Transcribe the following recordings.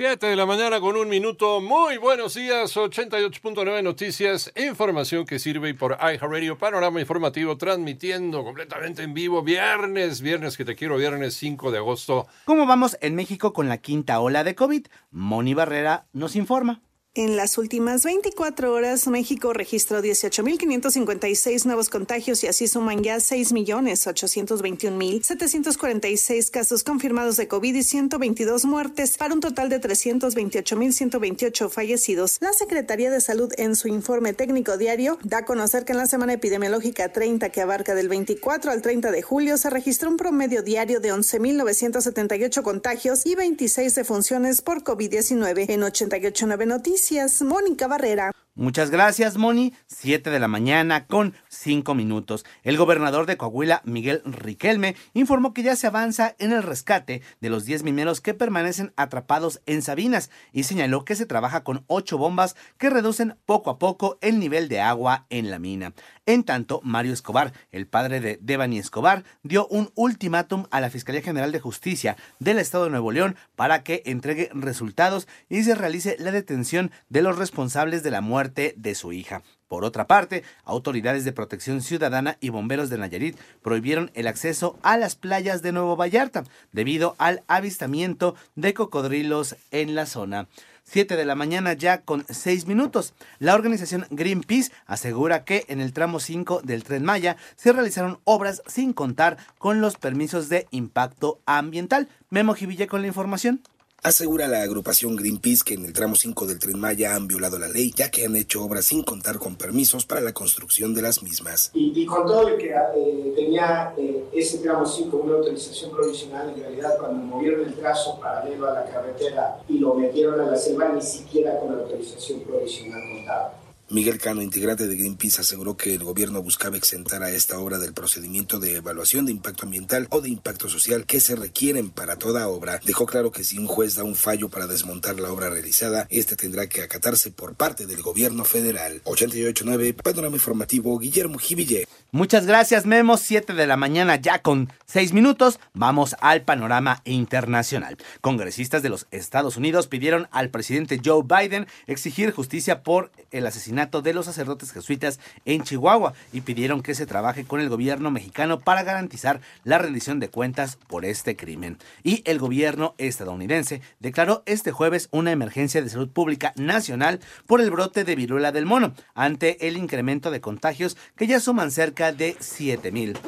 Siete de la mañana con un minuto. Muy buenos días. 88.9 Noticias. Información que sirve por iHeartRadio. Panorama informativo transmitiendo completamente en vivo. Viernes, viernes que te quiero, viernes 5 de agosto. ¿Cómo vamos en México con la quinta ola de COVID? Moni Barrera nos informa. En las últimas 24 horas, México registró 18.556 nuevos contagios y así suman ya 6.821.746 casos confirmados de COVID y 122 muertes, para un total de 328.128 fallecidos. La Secretaría de Salud, en su informe técnico diario, da a conocer que en la semana epidemiológica 30, que abarca del 24 al 30 de julio, se registró un promedio diario de 11.978 contagios y 26 defunciones por COVID-19 en 88.9 noticias Mónica Barrera. Muchas gracias, Moni. Siete de la mañana con cinco minutos. El gobernador de Coahuila, Miguel Riquelme, informó que ya se avanza en el rescate de los 10 mineros que permanecen atrapados en Sabinas y señaló que se trabaja con ocho bombas que reducen poco a poco el nivel de agua en la mina. En tanto, Mario Escobar, el padre de Devani Escobar, dio un ultimátum a la Fiscalía General de Justicia del Estado de Nuevo León para que entregue resultados y se realice la detención de los responsables de la muerte de su hija. Por otra parte, autoridades de protección ciudadana y bomberos de Nayarit prohibieron el acceso a las playas de Nuevo Vallarta debido al avistamiento de cocodrilos en la zona. 7 de la mañana ya con 6 minutos. La organización Greenpeace asegura que en el tramo 5 del tren Maya se realizaron obras sin contar con los permisos de impacto ambiental. Memo Jiville con la información. Asegura la agrupación Greenpeace que en el tramo 5 del tren Maya han violado la ley, ya que han hecho obras sin contar con permisos para la construcción de las mismas. Y, con todo el que eh, tenía eh, ese tramo 5 una autorización provisional, en realidad cuando movieron el trazo paralelo a la carretera y lo metieron a la selva, ni siquiera con la autorización provisional contaba. Miguel Cano, integrante de Greenpeace, aseguró que el gobierno buscaba exentar a esta obra del procedimiento de evaluación de impacto ambiental o de impacto social que se requieren para toda obra. Dejó claro que si un juez da un fallo para desmontar la obra realizada, este tendrá que acatarse por parte del gobierno federal. 889 Panorama Informativo Guillermo Jiville. Muchas gracias, Memo. 7 de la mañana ya con 6 minutos. Vamos al panorama internacional. Congresistas de los Estados Unidos pidieron al presidente Joe Biden exigir justicia por el asesinato de los sacerdotes jesuitas en Chihuahua y pidieron que se trabaje con el gobierno mexicano para garantizar la rendición de cuentas por este crimen. Y el gobierno estadounidense declaró este jueves una emergencia de salud pública nacional por el brote de viruela del mono ante el incremento de contagios que ya suman cerca de 7 mil.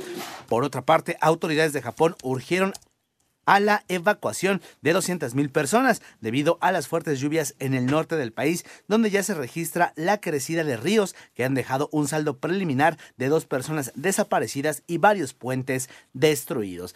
Por otra parte, autoridades de Japón urgieron a la evacuación de 200.000 personas debido a las fuertes lluvias en el norte del país, donde ya se registra la crecida de ríos que han dejado un saldo preliminar de dos personas desaparecidas y varios puentes destruidos.